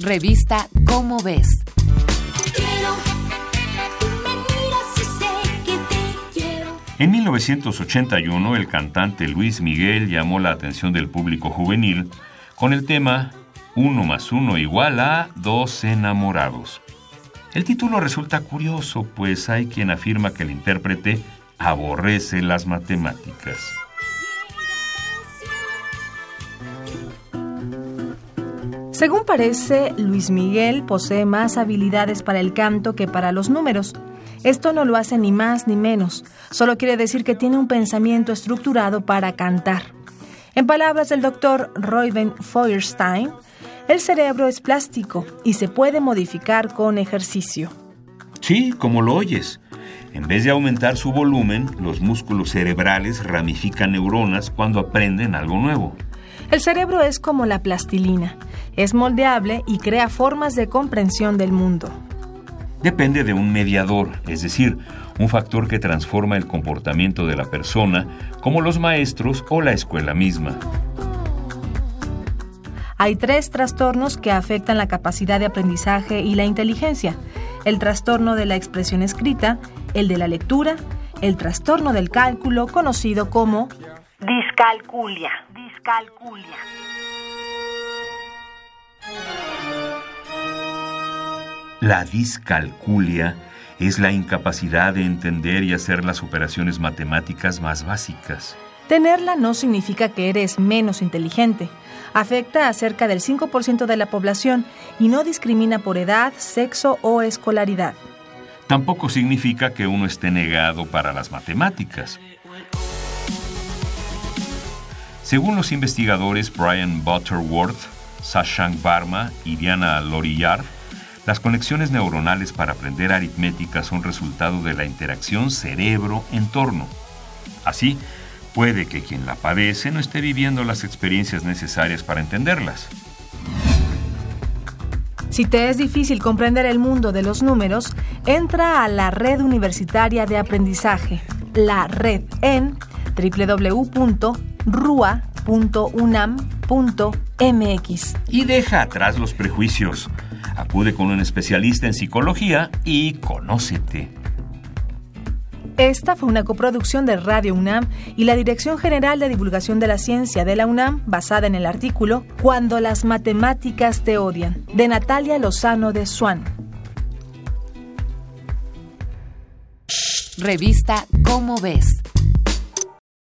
Revista Cómo ves. En 1981, el cantante Luis Miguel llamó la atención del público juvenil con el tema Uno más uno igual a dos enamorados. El título resulta curioso, pues hay quien afirma que el intérprete aborrece las matemáticas. Según parece, Luis Miguel posee más habilidades para el canto que para los números. Esto no lo hace ni más ni menos, solo quiere decir que tiene un pensamiento estructurado para cantar. En palabras del doctor Reuben Feuerstein, el cerebro es plástico y se puede modificar con ejercicio. Sí, como lo oyes. En vez de aumentar su volumen, los músculos cerebrales ramifican neuronas cuando aprenden algo nuevo. El cerebro es como la plastilina, es moldeable y crea formas de comprensión del mundo. Depende de un mediador, es decir, un factor que transforma el comportamiento de la persona, como los maestros o la escuela misma. Hay tres trastornos que afectan la capacidad de aprendizaje y la inteligencia. El trastorno de la expresión escrita, el de la lectura, el trastorno del cálculo conocido como discalculia. Discalculia. La discalculia es la incapacidad de entender y hacer las operaciones matemáticas más básicas. Tenerla no significa que eres menos inteligente. Afecta a cerca del 5% de la población y no discrimina por edad, sexo o escolaridad. Tampoco significa que uno esté negado para las matemáticas. Según los investigadores Brian Butterworth, Sashank Varma y Diana Lorillard, las conexiones neuronales para aprender aritmética son resultado de la interacción cerebro-entorno. Así, puede que quien la padece no esté viviendo las experiencias necesarias para entenderlas. Si te es difícil comprender el mundo de los números, entra a la Red Universitaria de Aprendizaje, la red en www.rua.unam.mx. Y deja atrás los prejuicios. Acude con un especialista en psicología y conócete. Esta fue una coproducción de Radio UNAM y la Dirección General de Divulgación de la Ciencia de la UNAM, basada en el artículo Cuando las matemáticas te odian, de Natalia Lozano de Swan. Revista Cómo ves.